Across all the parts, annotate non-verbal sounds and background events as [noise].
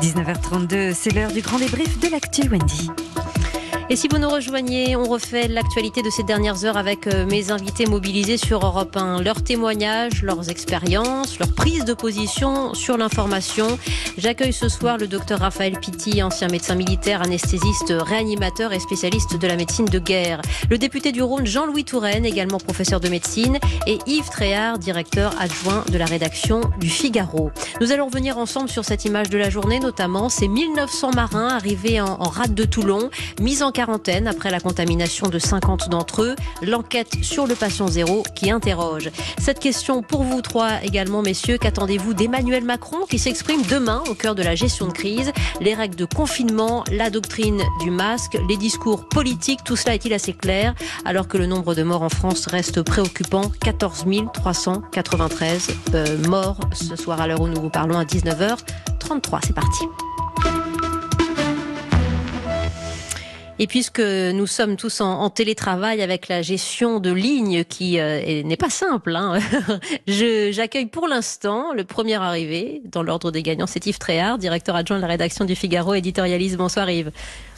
19h32, c'est l'heure du grand débrief de l'actu Wendy. Et si vous nous rejoignez, on refait l'actualité de ces dernières heures avec euh, mes invités mobilisés sur Europe 1. Leurs témoignages, leurs expériences, leurs prises de position sur l'information. J'accueille ce soir le docteur Raphaël Pitti, ancien médecin militaire, anesthésiste, réanimateur et spécialiste de la médecine de guerre. Le député du Rhône, Jean-Louis Touraine, également professeur de médecine. Et Yves Tréhard, directeur adjoint de la rédaction du Figaro. Nous allons revenir ensemble sur cette image de la journée, notamment ces 1900 marins arrivés en, en rade de Toulon, mis en quarantaine après la contamination de 50 d'entre eux. L'enquête sur le patient zéro qui interroge. Cette question pour vous trois également, messieurs. Qu'attendez-vous d'Emmanuel Macron qui s'exprime demain au cœur de la gestion de crise? Les règles de confinement, la doctrine du masque, les discours politiques, tout cela est-il assez clair? Alors que le nombre de morts en France reste préoccupant 14 393 euh, morts ce soir à l'heure où nous vous parlons à 19h33. C'est parti. Et puisque nous sommes tous en, télétravail avec la gestion de lignes qui euh, n'est pas simple, hein, [laughs] j'accueille pour l'instant le premier arrivé dans l'ordre des gagnants, c'est Yves Tréhard, directeur adjoint de la rédaction du Figaro, éditorialiste. Bonsoir Yves.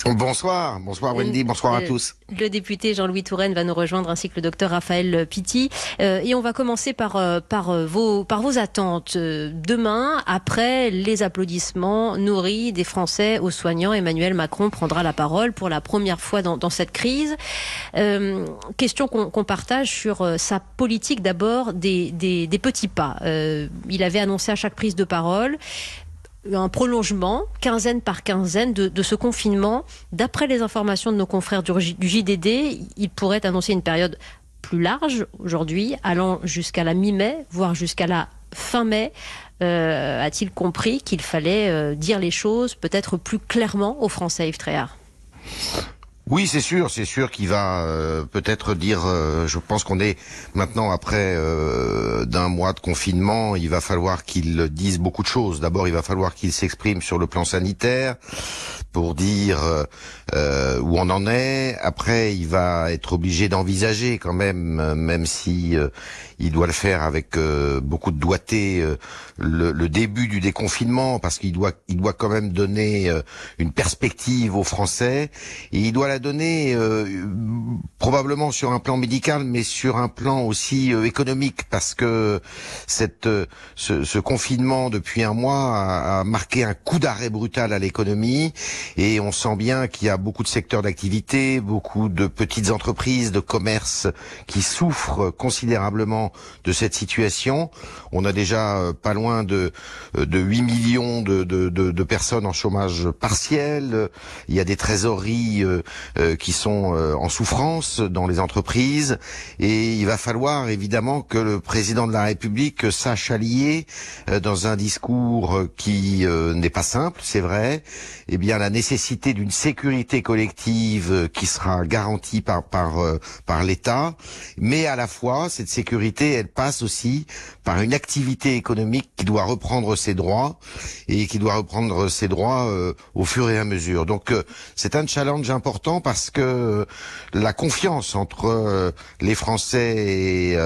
Bonsoir, bonsoir Wendy, bonsoir à tous. Le député Jean-Louis Touraine va nous rejoindre ainsi que le docteur Raphaël Pitti. Euh, et on va commencer par, euh, par, euh, vos, par vos attentes. Demain, après les applaudissements nourris des Français aux soignants, Emmanuel Macron prendra la parole pour la première fois dans, dans cette crise. Euh, question qu'on qu partage sur sa politique d'abord des, des, des, petits pas. Euh, il avait annoncé à chaque prise de parole un prolongement, quinzaine par quinzaine, de, ce confinement. D'après les informations de nos confrères du, du JDD, il pourrait annoncer une période plus large aujourd'hui, allant jusqu'à la mi-mai, voire jusqu'à la fin mai. Euh, A-t-il compris qu'il fallait euh, dire les choses peut-être plus clairement aux Français, Yves Tréhard? Oui, c'est sûr, c'est sûr qu'il va euh, peut-être dire. Euh, je pense qu'on est maintenant après euh, d'un mois de confinement. Il va falloir qu'il dise beaucoup de choses. D'abord, il va falloir qu'il s'exprime sur le plan sanitaire pour dire euh, où on en est. Après, il va être obligé d'envisager quand même, même si euh, il doit le faire avec euh, beaucoup de doigté, le, le, début du déconfinement, parce qu'il doit, il doit quand même donner une perspective aux Français. Et il doit la donner probablement sur un plan médical, mais sur un plan aussi économique, parce que cette, ce, ce, confinement depuis un mois a, a marqué un coup d'arrêt brutal à l'économie, et on sent bien qu'il y a beaucoup de secteurs d'activité, beaucoup de petites entreprises, de commerces qui souffrent considérablement de cette situation. On a déjà euh, pas loin de, euh, de 8 millions de, de, de, de personnes en chômage partiel. Il y a des trésoreries euh, euh qui sont en souffrance dans les entreprises. Et il va falloir évidemment que le président de la République sache allier dans un discours qui n'est pas simple, c'est vrai, eh bien la nécessité d'une sécurité collective qui sera garantie par par euh, par l'État, mais à la fois cette sécurité, elle passe aussi par une activité économique qui doit reprendre ses droits et qui doit reprendre ses droits euh, au fur et à mesure. Donc euh, c'est un challenge important parce que la confiance entre euh, les Français et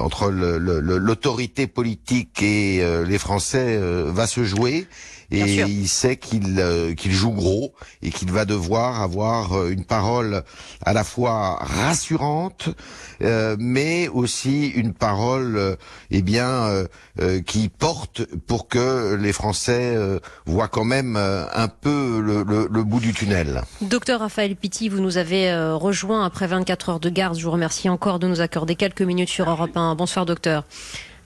entre l'autorité politique et les Français va se jouer et il sait qu'il euh, qu'il joue gros et qu'il va devoir avoir euh, une parole à la fois rassurante, euh, mais aussi une parole, euh, eh bien, euh, qui porte pour que les Français voient quand même un peu le, le, le, bout du tunnel. Docteur Raphaël Pitti, vous nous avez rejoint après 24 heures de garde. Je vous remercie encore de nous accorder quelques minutes sur Europe 1. Bonsoir, docteur.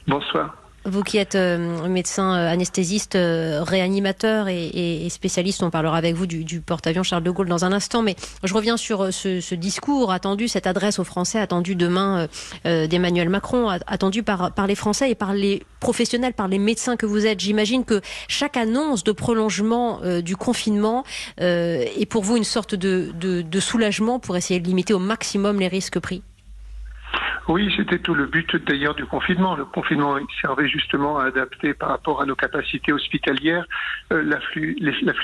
Bonsoir. Vous qui êtes euh, médecin euh, anesthésiste, euh, réanimateur et, spécialiste, on parlera avec vous du, porte-avions Charles de Gaulle dans un instant, mais je reviens sur ce, discours attendu, cette adresse aux Français attendue demain d'Emmanuel Macron, attendue par, les Français et par les professionnels, par les médecins que vous êtes. J'imagine que chaque annonce de prolongement du confinement est pour vous une sorte de soulagement pour essayer de limiter au maximum les risques pris. Oui, c'était tout le but d'ailleurs du confinement. Le confinement servait justement à adapter par rapport à nos capacités hospitalières euh, l'afflux,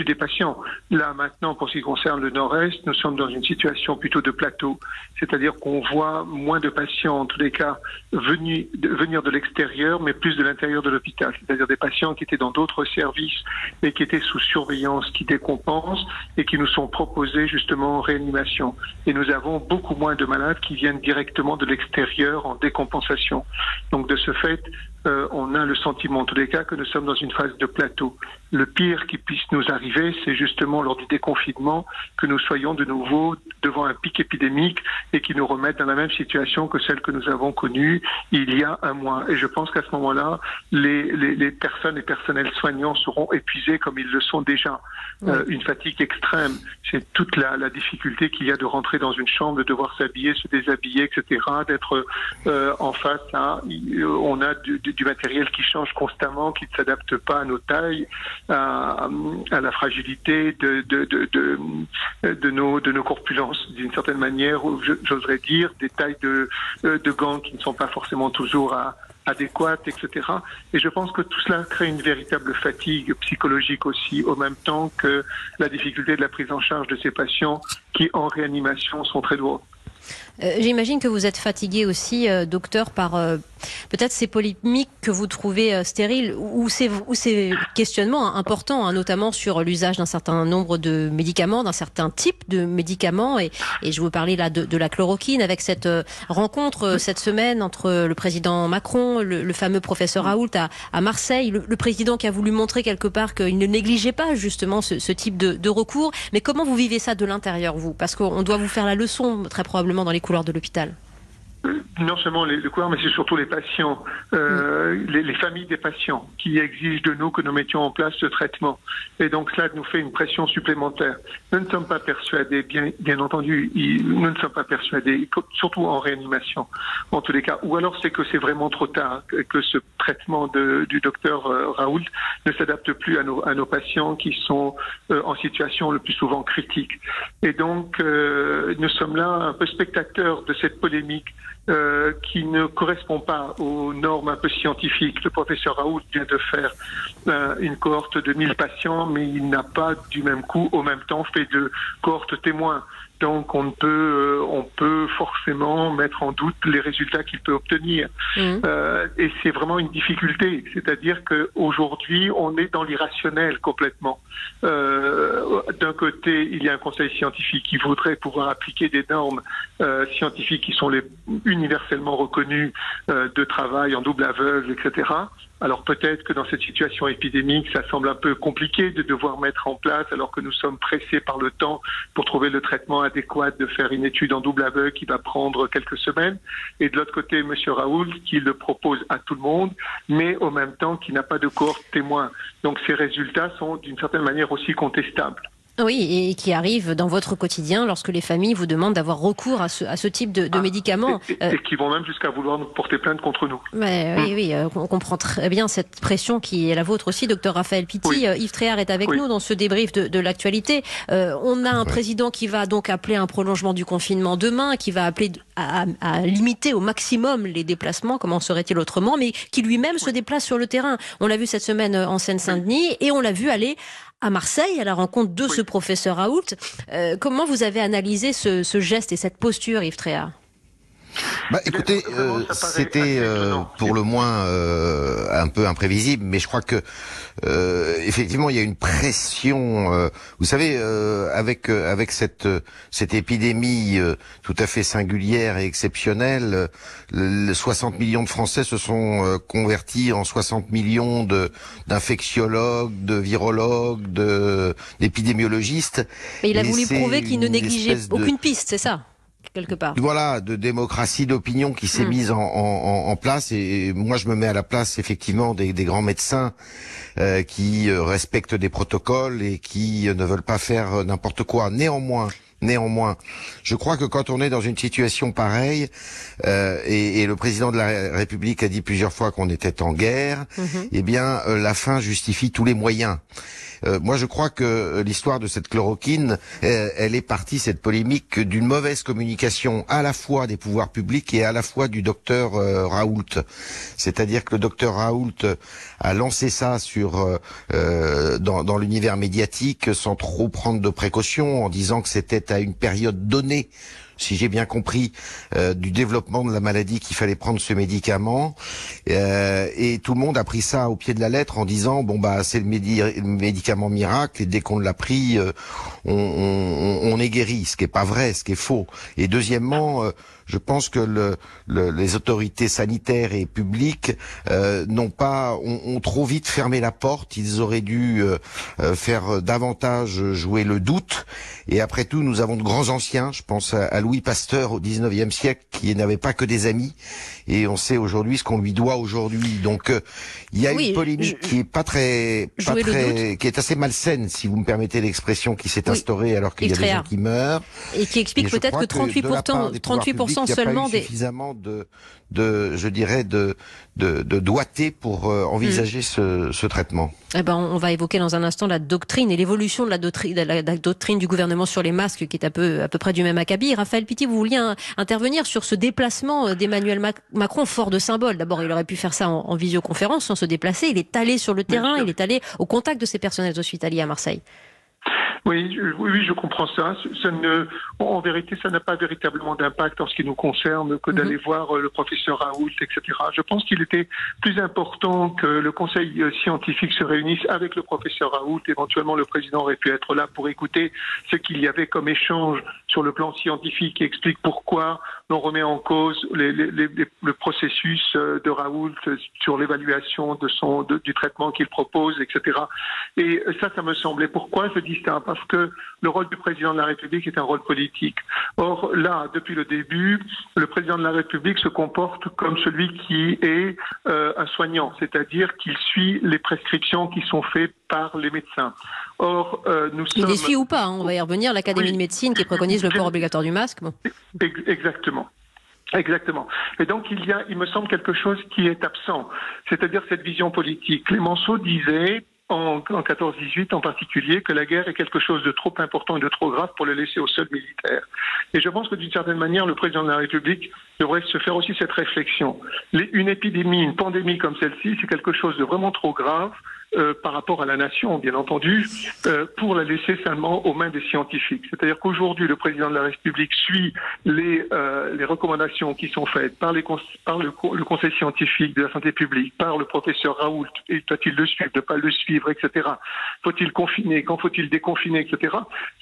des patients. Là maintenant, pour ce qui concerne le Nord-Est, nous sommes dans une situation plutôt de plateau, c'est-à-dire qu'on voit moins de patients, en tous les cas, venir de l'extérieur, mais plus de l'intérieur de l'hôpital, c'est-à-dire des patients qui étaient dans d'autres services et qui étaient sous surveillance, qui décompensent et qui nous sont proposés justement en réanimation. Et nous avons beaucoup moins de malades qui viennent directement de l'extérieur en décompensation. Donc de ce fait, euh, on a le sentiment en tous les cas que nous sommes dans une phase de plateau. Le pire qui puisse nous arriver, c'est justement lors du déconfinement que nous soyons de nouveau devant un pic épidémique et qui nous remette dans la même situation que celle que nous avons connue il y a un mois. Et je pense qu'à ce moment-là, les, les, les, personnes et personnels soignants seront épuisés comme ils le sont déjà. Euh, une fatigue extrême, c'est toute la, la difficulté qu'il y a de rentrer dans une chambre, de devoir s'habiller, se déshabiller, etc., d'être euh, en face à... On a du, du, matériel qui change constamment, qui ne s'adapte pas à nos tailles, à, la fragilité de, de, de, de, nos, de nos corpulences, d'une certaine manière, j'oserais dire, des tailles de, de gants qui ne sont pas forcément toujours à, adéquate, etc. Et je pense que tout cela crée une véritable fatigue psychologique aussi, au même temps que la difficulté de la prise en charge de ces patients qui, en réanimation, sont très lourds. Euh, J'imagine que vous êtes fatigué aussi, euh, docteur, par euh, peut-être ces polémiques que vous trouvez stériles ou ces, ou ces questionnements importants, hein, notamment sur l'usage d'un certain nombre de médicaments, d'un certain type de médicaments. Et, et je vous parlais là de, de, la chloroquine avec cette rencontre cette semaine entre le président Macron, le, le fameux professeur Raoult à, à Marseille, le, le, président qui a voulu montrer quelque part qu'il ne négligeait pas justement ce, ce type de, de recours. Mais comment vous vivez ça de l'intérieur, vous? Parce qu'on doit vous faire la leçon, très probablement, dans les couloirs de l'hôpital non seulement les, les couloirs, mais c'est surtout les patients, euh, mm. les, les, familles des patients qui exigent de nous que nous mettions en place ce traitement. Et donc cela nous fait une pression supplémentaire. Nous ne sommes pas persuadés, bien, bien entendu, nous ne sommes pas persuadés, surtout en réanimation, en tous les cas. Ou alors c'est que c'est vraiment trop tard, que ce traitement de, du docteur euh, Raoult ne s'adapte plus à nos, à nos patients qui sont euh, en situation le plus souvent critique. Et donc euh, nous sommes là un peu spectateurs de cette polémique euh, qui ne correspond pas aux normes un peu scientifiques. Le professeur Raoult vient de faire euh, une cohorte de 1000 patients, mais il n'a pas du même coup, au même temps, fait de cohorte témoins. Donc on peut, euh, on peut forcément mettre en doute les résultats qu'il peut obtenir. Mmh. Euh, et c'est vraiment une difficulté. C'est-à-dire qu'aujourd'hui, on est dans l'irrationnel complètement. Euh, D'un côté, il y a un conseil scientifique qui voudrait pouvoir appliquer des normes euh, scientifiques qui sont les universellement reconnues euh, de travail en double aveugle, etc. Alors peut-être que dans cette situation épidémique, ça semble un peu compliqué de devoir mettre en place, alors que nous sommes pressés par le temps pour trouver le traitement adéquat, de faire une étude en double aveugle qui va prendre quelques semaines. Et de l'autre côté, M. Raoult, qui le propose à tout le monde, mais au même temps qui n'a pas de cohorte témoin. Donc ces résultats sont d'une certaine manière aussi contestables. Oui, et qui arrive dans votre quotidien lorsque les familles vous demandent d'avoir recours à ce, à ce type de, de ah, médicaments. Et, et, euh, et, qui vont même jusqu'à vouloir nous porter plainte contre nous. Mais, mmh. Oui, oui, euh, on comprend très bien cette pression qui est la vôtre aussi, docteur Raphaël Pitti. Oui. Euh, Yves Tréhard est avec oui. nous dans ce débrief de, de l'actualité. Euh, on a un ouais. président qui va donc appeler un prolongement du confinement demain, qui va appeler à, à, à limiter au maximum les déplacements, comment serait-il autrement, mais qui lui-même oui. se déplace sur le terrain. On l'a vu cette semaine en Seine-Saint-Denis et on l'a vu aller à Marseille, à la rencontre de oui. ce professeur Raoult. Euh, comment vous avez analysé ce, ce, geste et cette posture, Yves Tréard bah, écoutez, euh, c'était euh, pour le moins euh, un peu imprévisible, mais je crois que euh, effectivement il y a une pression. Euh, vous savez, avec avec cette cette épidémie tout à fait singulière et exceptionnelle, le, 60 millions de Français se sont convertis en 60 millions de d'infectiologues, de virologues, de d'épidémiologistes. Mais il a voulu prouver qu'il ne négligeait aucune de... piste, c'est ça? Quelque part. Voilà, de démocratie d'opinion qui s'est mmh. mise en, en, en, place. Et moi, je me mets à la place effectivement des, des grands médecins euh, qui euh, respectent des protocoles et qui euh, ne veulent pas faire n'importe quoi. Néanmoins. Néanmoins, je crois que quand on est dans une situation pareille, euh, et, et, le président de la République a dit plusieurs fois qu'on était en guerre, mmh. eh bien, euh, la fin justifie tous les moyens. Euh, moi je crois que l'histoire de cette chloroquine, euh, elle est partie cette polémique d'une mauvaise communication à la fois des pouvoirs publics et à la fois du docteur Raoult. C'est-à-dire que le docteur Raoult a lancé ça sur dans l'univers médiatique sans trop prendre de précautions, en disant que c'était à une période donnée si j'ai bien compris, euh, du développement de la maladie qu'il fallait prendre ce médicament. Euh, et tout le monde a pris ça au pied de la lettre en disant bon bah c'est le, médicament miracle et dès qu'on l'a pris, euh, on, on, on, est guéri. Ce qui est pas vrai, ce qui est faux. Et deuxièmement je pense que le, les autorités sanitaires et publiques euh, n'ont pas ont, trop vite fermé la porte. Ils auraient dû euh, euh, faire davantage jouer le doute. Et après tout, nous avons de grands anciens. Je pense à, Louis Pasteur au 19e siècle, qui n'avait pas que des amis. Et on sait aujourd'hui ce qu'on lui doit aujourd'hui. Donc il y a une polémique qui est pas très, pas très qui est assez malsaine, si vous me permettez l'expression, qui s'est instaurée alors qu'il y a des gens qui meurent. Et qui explique peut-être que 38 38 seulement des suffisamment de, de, je dirais, de, de, de doigté pour euh, envisager ce, ce, traitement. Eh ben, on va évoquer dans un instant la doctrine et l'évolution de la doctrine, la, doctrine du gouvernement sur les masques, qui est à peu, à peu près du même acabit. Raphaël Pitti, vous vouliez intervenir sur ce déplacement d'Emmanuel Macron, fort de symbole. D'abord, il aurait pu faire ça en, visioconférence sans se déplacer. Il est allé sur le terrain, il est allé au contact de ses personnels hospitaliers à Marseille. Oui, oui, je comprends ça. ça ne, en vérité, ça n'a pas véritablement d'impact en ce qui nous concerne que d'aller mhm. voir euh, le professeur Raoult, etc. Je pense qu'il était plus important que le conseil euh, scientifique se réunisse avec le professeur Raoult. Éventuellement, le président aurait pu être là pour écouter ce qu'il y avait comme échange sur le plan scientifique qui explique pourquoi l'on remet en cause les, les, les, le processus euh, de Raoult sur l'évaluation de son de, du traitement qu'il propose, etc. Et ça, ça me semblait. Pourquoi je dis ça? Parce que le rôle du président de la République est un rôle politique. Or, là, depuis le début, le président de la République se comporte comme celui qui est euh, un soignant, c'est-à-dire qu'il suit les prescriptions qui sont faites par les médecins. Or, euh, nous sommes... Il les suit ou pas hein, On va y revenir. L'Académie de médecine qui préconise le port obligatoire du masque. Exactement. Exactement. Et donc il y a, il me semble, quelque chose qui est absent, c'est-à-dire cette vision politique. Clémenceau disait en, en 14-18 en particulier, que la guerre est quelque chose de trop important et de trop grave pour le laisser au seul militaire. Et je pense que d'une certaine manière, le président de la République devrait se faire aussi cette réflexion. une épidémie, une pandémie comme celle-ci, c'est quelque chose de vraiment trop grave euh, par rapport à la nation, bien entendu, euh, pour la laisser seulement aux mains des scientifiques. C'est-à-dire qu'aujourd'hui, le président de la République suit les, euh, recommandations qui sont faites par le, le, Conseil scientifique de la santé publique, par le professeur Raoult, et doit-il le suivre, ne pas le suivre, etc. Faut-il confiner, quand faut-il déconfiner, etc.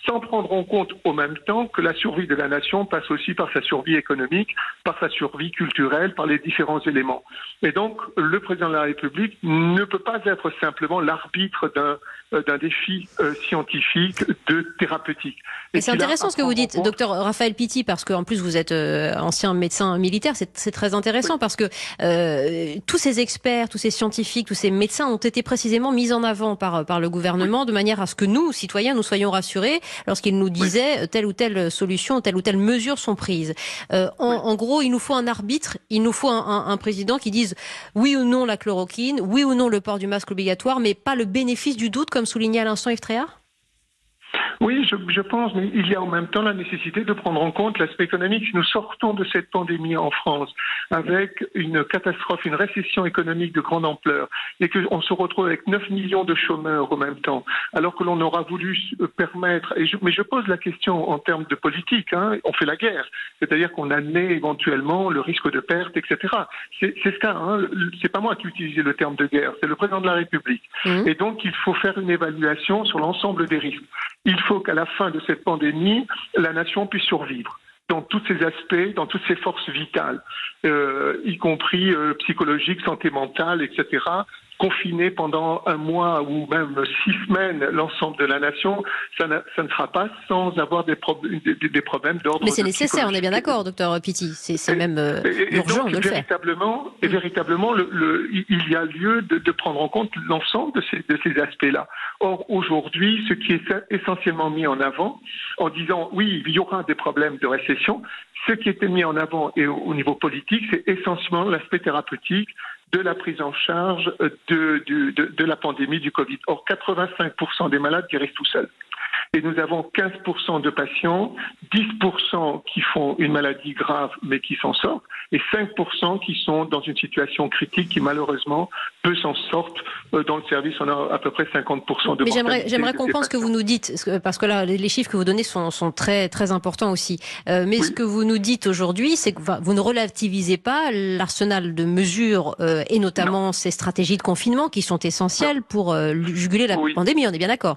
Sans prendre en compte au même temps que la survie de la nation passe aussi par sa survie économique, par sa survie culturelle, par les différents éléments. Et donc, le président de la République ne peut pas être simple simplement l'arbitre d'un d'un défi euh, scientifique de thérapeutique. Et c'est intéressant ce que vous dites, docteur Raphaël Pitti, parce qu'en plus vous êtes euh, ancien médecin militaire, c'est très intéressant parce que tous ces experts, tous ces scientifiques, tous ces médecins ont été précisément mis en avant par, par le gouvernement de manière à ce que nous, citoyens, nous soyons rassurés lorsqu'ils nous disaient telle ou telle solution, telle ou telle mesure sont prises. En, en, gros, il nous faut un arbitre, il nous faut un, un, un président qui dise oui ou non la chloroquine, oui ou non le port du masque obligatoire, mais pas le bénéfice du doute comme soulignait à l'instant Yves oui, je, je, pense, mais il y a en même temps la nécessité de prendre en compte l'aspect économique. Nous sortons de cette pandémie en France avec une catastrophe, une récession économique de grande ampleur et qu'on se retrouve avec 9 millions de chômeurs en même temps, alors que l'on aura voulu permettre, et je, mais je pose la question en termes de politique, hein, on fait la guerre, c'est-à-dire qu'on admet éventuellement le risque de perte, etc. C'est ça, hein, c'est pas moi qui utilise le terme de guerre, c'est le président de la République. Mmh. Et donc il faut faire une évaluation sur l'ensemble des risques. Il faut qu'à la fin de cette pandémie, la nation puisse survivre dans tous ses aspects, dans toutes ses forces vitales, euh, y compris euh, psychologiques, santé mentale, etc confiner pendant un mois ou même six semaines l'ensemble de la nation, ça, ça, ne sera pas sans avoir des, des, des problèmes d'ordre. Mais c'est nécessaire, on est bien d'accord, docteur Pitti. C'est même euh, urgent de le véritablement, faire. Et véritablement, le, le, il y a lieu de, de prendre en compte l'ensemble de ces, de ces aspects-là. Or, aujourd'hui, ce qui est essentiellement mis en avant, en disant oui, il y aura des problèmes de récession, ce qui était mis en avant et au, au niveau politique, c'est essentiellement l'aspect thérapeutique, de la prise en charge de, de, de la pandémie du Covid. Or, 85% des malades guérissent tout seuls et nous avons 15% de patients, 10% qui font une maladie grave mais qui s'en sortent, et 5% qui sont dans une situation critique qui malheureusement peu s'en sortent. Euh, dans le service, on a à peu près 50% de Mais j'aimerais, comprendre ce que vous nous dites, parce que là, les chiffres que vous donnez sont, sont très, très importants aussi. Euh, mais ce que vous nous dites aujourd'hui, c'est que vous ne relativisez pas l'arsenal de mesures, euh, et notamment ces stratégies de confinement qui sont essentielles pour euh, juguler la pandémie, on est bien d'accord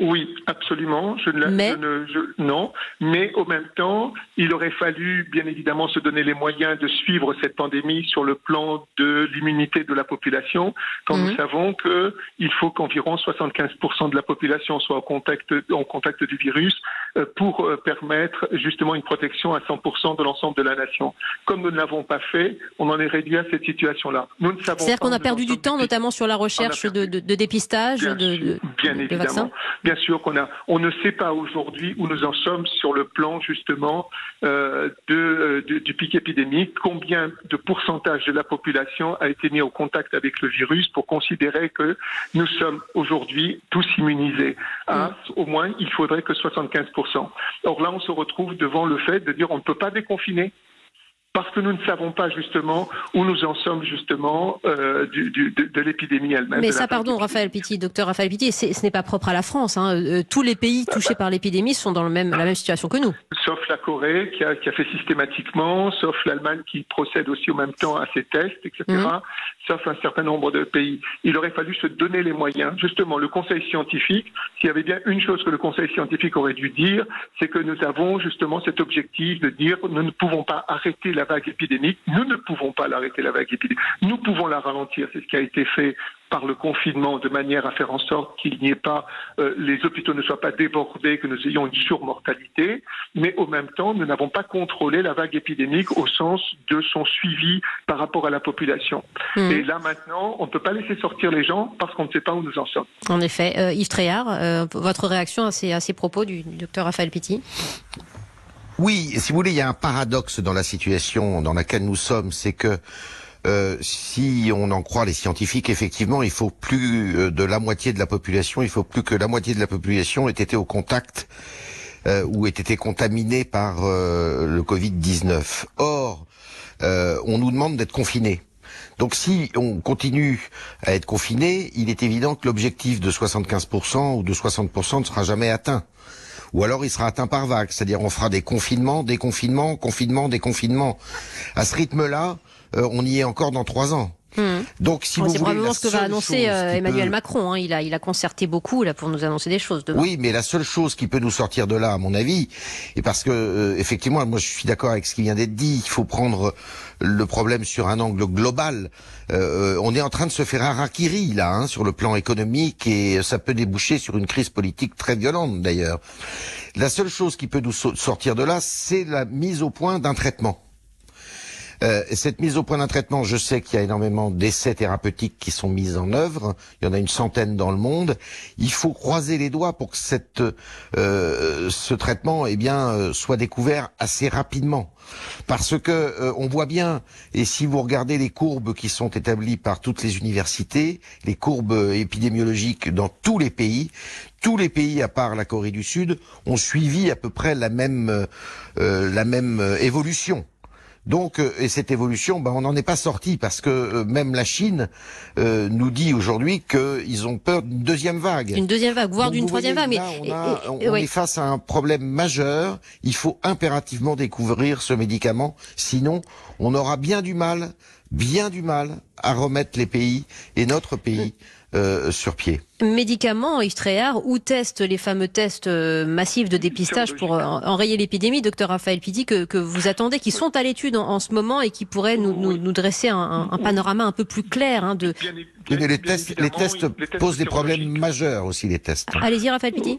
oui, absolument. Je ne, mais... je non, mais au même temps, il aurait fallu bien évidemment se donner les moyens de suivre cette pandémie sur le plan de l'immunité de la population, quand nous mhm. savons qu'il faut qu'environ 75% de la population soit en contact, en contact du virus euh, pour euh, permettre justement une protection à 100% de l'ensemble de la nation. Comme nous ne l'avons pas fait, on en est réduit à cette situation-là. Nous ne savons. C'est-à-dire qu'on a perdu du temps, notamment sur la recherche de, de, de, dépistage, bien de, de, bien évidemment. Bien sûr qu'on a, on ne sait pas aujourd'hui où nous en sommes sur le plan justement euh, de, du pic épidémique, combien de pourcentage de la population a été mis au contact avec le virus pour considérer que nous sommes aujourd'hui tous immunisés? Ah, Au moins, il faudrait que 75%. Or là, on se retrouve devant le fait de dire on ne peut pas déconfiner parce que nous ne savons pas justement où nous en sommes justement euh, du, du, de, de l'épidémie elle-même. Mais ça, pardon, Raphaël Pitti, docteur Raphaël Pitti, ce n'est pas propre à la France. Hein. Euh, tous les pays touchés par l'épidémie sont dans le même, la même situation que nous. Sauf la Corée qui a, qui a fait systématiquement, sauf l'Allemagne qui procède aussi au même temps à ces tests, etc. Mmh. Sauf un certain nombre de pays. Il aurait fallu se donner les moyens. Justement, le Conseil scientifique, s'il y avait bien une chose que le Conseil scientifique aurait dû dire, c'est que nous avons justement cet objectif de dire nous ne pouvons pas arrêter la vague épidémique. Nous ne pouvons pas l'arrêter, la vague épidémique. Nous pouvons la ralentir. C'est ce qui a été fait par le confinement de manière à faire en sorte qu'il n'y ait pas, euh, les hôpitaux ne soient pas débordés, que nous ayons une surmortalité, mais au même temps, nous n'avons pas contrôlé la vague épidémique au sens de son suivi par rapport à la population. Mmh. Et là maintenant, on ne peut pas laisser sortir les gens parce qu'on ne sait pas où nous en sommes. En effet. Euh, Yves Tréhard, euh, votre réaction à ces, à ces propos du, du docteur Raphaël Pitti? Oui, si vous voulez, il y a un paradoxe dans la situation dans laquelle nous sommes, c'est que euh, si on en croit les scientifiques, effectivement, il faut plus euh, de la moitié de la population, il faut plus que la moitié de la population ait été au contact euh, ou ait été contaminée par le Covid-19. Or, on nous demande d'être confinés. Donc si on continue à être confiné, il est évident que l'objectif de 75% ou de 60% ne sera jamais atteint ou alors il sera atteint par vague, c'est-à-dire on fera des confinements, des confinements, confinements, des confinements. À ce rythme-là, euh, on y est encore dans trois ans. Hmm. Donc, si c'est probablement ce que va annoncer euh, Emmanuel Macron. Hein. Il a, il a concerté beaucoup là pour nous annoncer des choses. Demain. Oui, mais la seule chose qui peut nous sortir de là, à mon avis, et parce que euh, effectivement, moi je suis d'accord avec ce qui vient d'être dit, il faut prendre le problème sur un angle global. Euh, on est en train de se faire un rakiri là, hein, sur le plan économique, et ça peut déboucher sur une crise politique très violente d'ailleurs. La seule chose qui peut nous sortir de là, c'est la mise au point d'un traitement. Euh, cette mise au point d'un traitement, je sais qu'il y a énormément d'essais thérapeutiques qui sont mis en œuvre. Il y en a une centaine dans le monde. Il faut croiser les doigts pour que euh, ce traitement, eh bien, euh, soit découvert assez rapidement. Parce que euh, on voit bien, et si vous regardez les courbes qui sont établies par toutes les universités, les courbes épidémiologiques dans tous les pays, tous les pays à part la Corée du Sud ont suivi à peu près la même évolution. Donc, euh, et cette évolution, ben, on n'en est pas sorti parce que euh, même la Chine euh, nous dit aujourd'hui qu'ils ont peur d'une deuxième vague. Une deuxième vague, voire d'une troisième vague. Mais on, on est face à un problème majeur. Il faut impérativement découvrir ce médicament, sinon on aura bien du mal, bien du mal à remettre les pays et notre pays. Euh, sur pied. Médicaments, Yves ou testent les fameux tests euh, massifs de dépistage pour euh, enrayer l'épidémie, docteur Raphaël Pidi, que, que, vous attendez, qui sont à l'étude en, ce moment et qui pourraient nous, nous, nous dresser un, un, panorama un peu plus clair hein, de. les, tests, les tests posent des problèmes majeurs aussi, les tests. Allez-y, Raphaël Pidi.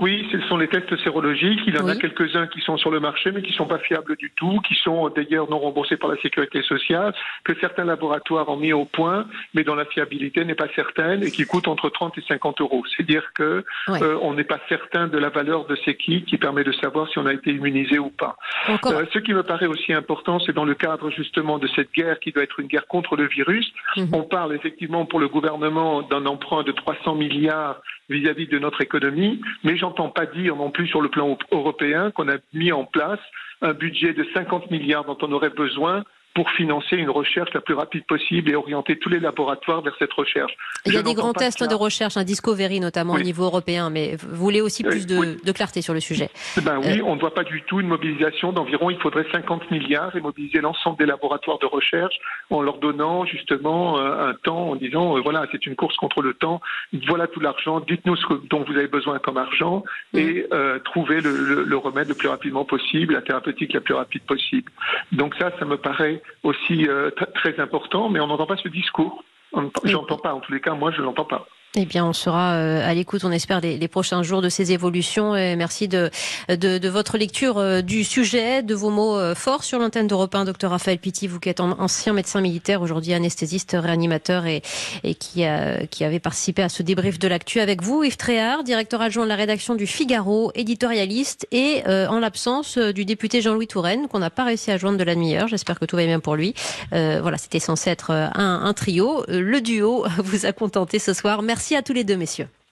Oui, ce sont les tests sérologiques. Il y en a quelques-uns qui sont sur le marché, mais qui ne sont pas fiables du tout, qui sont d'ailleurs non remboursés par la sécurité sociale, que certains laboratoires ont mis au point, mais dont la fiabilité n'est pas certaine et qui coûtent entre 30 et 50 euros. C'est dire que euh, on n'est pas certain de la valeur de ces kits qui permet de savoir si on a été immunisé ou pas. Euh, ce qui me paraît aussi important, c'est dans le cadre justement de cette guerre qui doit être une guerre contre le virus. Mhm. On parle effectivement pour le gouvernement d'un emprunt de 300 milliards vis-à-vis de notre économie, mais j'entends pas dire non plus sur le plan européen qu'on a mis en place un budget de 50 milliards dont on aurait besoin pour financer une recherche la plus rapide possible et orienter tous les laboratoires vers cette recherche. Il y a des grands tests de recherche, un Discovery notamment au niveau européen, mais vous voulez aussi plus de, de, clarté sur le sujet ben Oui, euh, on ne voit pas du tout une mobilisation d'environ, il faudrait 50 milliards et mobiliser l'ensemble des laboratoires de recherche en leur donnant justement euh, un temps, en disant, euh, voilà, c'est une course contre le temps, voilà tout l'argent, dites-nous ce dont vous avez besoin comme argent mm. et euh, trouvez le, le, le remède le plus rapidement possible, la thérapeutique la plus rapide possible. Donc ça, ça me paraît aussi euh, très important, mais on n'entend pas ce discours. J'entends pas, en tous les cas, moi je l'entends pas. Eh bien, on sera euh, à l'écoute, on espère, les, prochains jours de ces évolutions. Et merci de, votre lecture euh, du sujet, de vos mots euh, forts sur l'antenne d'Europe 1. Docteur Raphaël Pitti, vous qui êtes ancien médecin militaire, aujourd'hui anesthésiste, réanimateur et, et qui, a, qui avait participé à ce débrief de l'actu avec vous. Yves Tréhard, directeur adjoint de la rédaction du Figaro, éditorialiste et en l'absence du député Jean-Louis Touraine, qu'on n'a pas réussi à joindre de la demi-heure. J'espère que tout va bien pour lui. voilà, c'était censé être un, un trio. Le duo [laughs] vous a contenté ce soir. Merci Merci à tous les deux, messieurs.